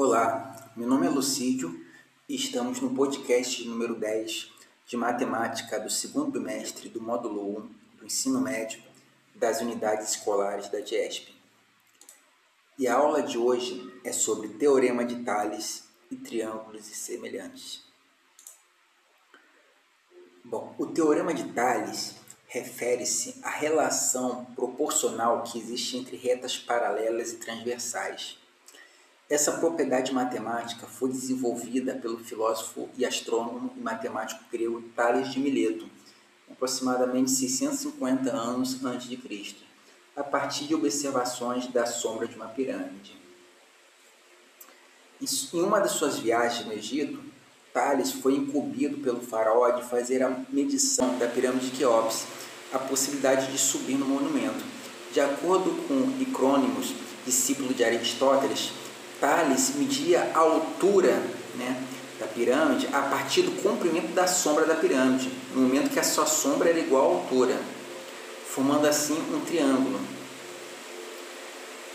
Olá, meu nome é Lucídio e estamos no podcast número 10 de Matemática do segundo bimestre do módulo 1 do ensino médio das unidades escolares da DIESP. E a aula de hoje é sobre Teorema de Tales e triângulos e semelhantes. Bom, o Teorema de Tales refere-se à relação proporcional que existe entre retas paralelas e transversais essa propriedade matemática foi desenvolvida pelo filósofo e astrônomo e matemático grego Tales de Mileto, aproximadamente 650 anos antes de Cristo, a partir de observações da sombra de uma pirâmide. Em uma das suas viagens no Egito, Tales foi incumbido pelo faraó de fazer a medição da pirâmide de Queops, a possibilidade de subir no monumento. De acordo com Icrônimos, discípulo de Aristóteles, Tales media a altura né, da pirâmide a partir do comprimento da sombra da pirâmide, no momento que a sua sombra era igual à altura, formando assim um triângulo.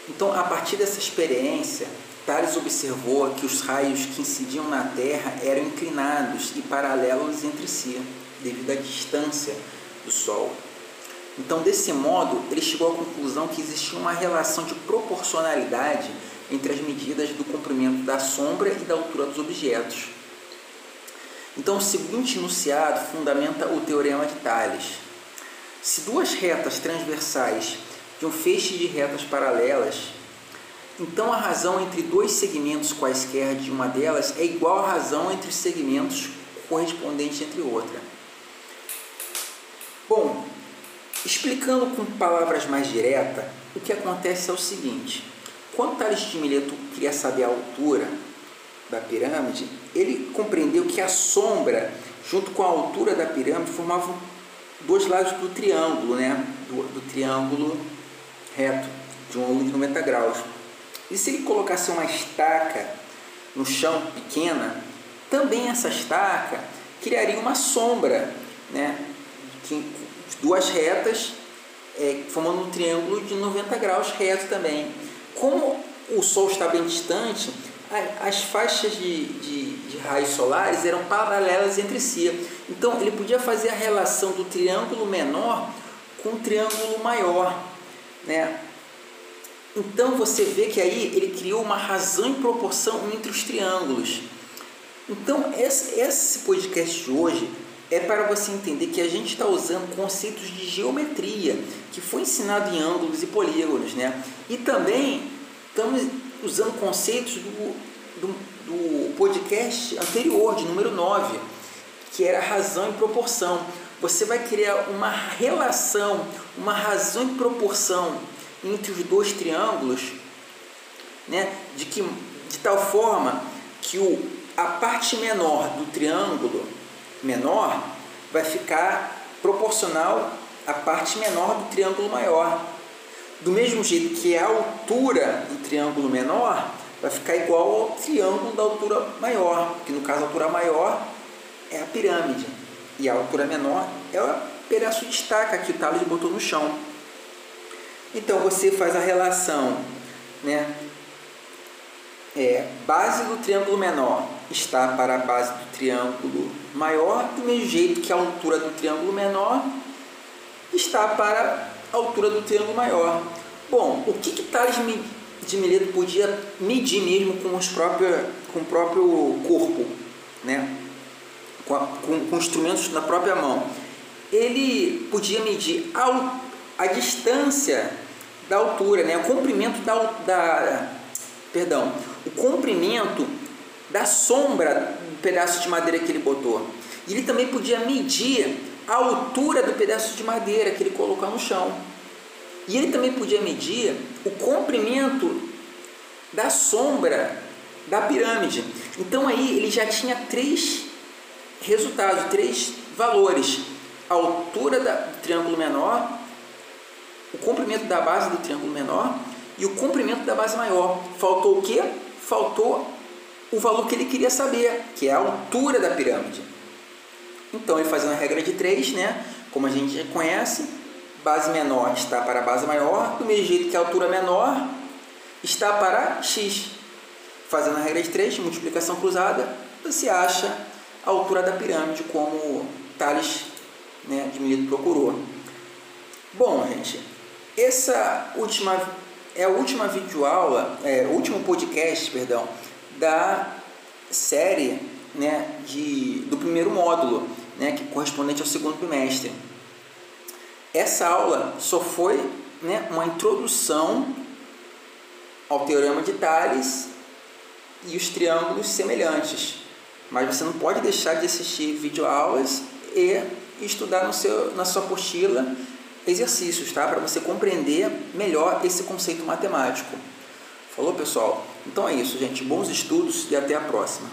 Então, a partir dessa experiência, Tales observou que os raios que incidiam na Terra eram inclinados e paralelos entre si, devido à distância do Sol. Então, desse modo, ele chegou à conclusão que existia uma relação de proporcionalidade entre as medidas do comprimento da sombra e da altura dos objetos. Então, o seguinte enunciado fundamenta o teorema de Tales. Se duas retas transversais de um feixe de retas paralelas, então a razão entre dois segmentos quaisquer de uma delas é igual à razão entre os segmentos correspondentes entre outra. Bom, explicando com palavras mais diretas, o que acontece é o seguinte: quando Tales queria saber a altura da pirâmide, ele compreendeu que a sombra, junto com a altura da pirâmide, formavam dois lados do triângulo, né? do, do triângulo reto, de um ângulo de 90 graus. E se ele colocasse uma estaca no chão pequena, também essa estaca criaria uma sombra, né? Que, duas retas, é, formando um triângulo de 90 graus reto também. Como o Sol está bem distante, as faixas de, de, de, raios solares eram paralelas entre si. Então ele podia fazer a relação do triângulo menor com o triângulo maior. Né? Então você vê que aí ele criou uma razão e proporção entre os triângulos. Então esse, esse podcast de hoje é para você entender que a gente está usando conceitos de geometria que foi ensinado em ângulos e polígonos, né? E também estamos usando conceitos do, do, do podcast anterior, de número 9, que era razão e proporção. Você vai criar uma relação, uma razão e proporção entre os dois triângulos, né? de, que, de tal forma que o, a parte menor do triângulo menor vai ficar proporcional à parte menor do triângulo maior. Do mesmo jeito que a altura do triângulo menor vai ficar igual ao triângulo da altura maior, que no caso a altura maior é a pirâmide e a altura menor é o pedaço de estaca que o Tales botou no chão. Então você faz a relação, né? É, base do triângulo menor está para a base do triângulo maior, do mesmo jeito que a altura do triângulo menor está para a altura do triângulo maior. Bom, o que, que Tales de Mileto podia medir mesmo com, os próprios, com o próprio corpo, né? com, a, com, com instrumentos na própria mão? Ele podia medir a, a distância da altura, né? o comprimento da, da perdão, o comprimento da sombra do pedaço de madeira que ele botou. E ele também podia medir a altura do pedaço de madeira que ele colocou no chão. E ele também podia medir o comprimento da sombra da pirâmide. Então aí ele já tinha três resultados, três valores: a altura do triângulo menor, o comprimento da base do triângulo menor e o comprimento da base maior. Faltou o quê? Faltou o valor que ele queria saber, que é a altura da pirâmide. Então, ele fazendo a regra de 3, né? como a gente já conhece, base menor está para a base maior, do mesmo jeito que a altura menor está para x. fazendo a regra de 3, multiplicação cruzada, você acha a altura da pirâmide como Tales né, de Mileto procurou. Bom, gente, essa última é a última videoaula, é, o último podcast, perdão, da série né, de, do primeiro módulo, né, que correspondente ao segundo bimestre. Essa aula só foi né, uma introdução ao teorema de Tales e os triângulos semelhantes. Mas você não pode deixar de assistir videoaulas e estudar no seu, na sua apostila exercícios, tá? Para você compreender melhor esse conceito matemático. Falou, pessoal? Então é isso, gente. Bons estudos e até a próxima.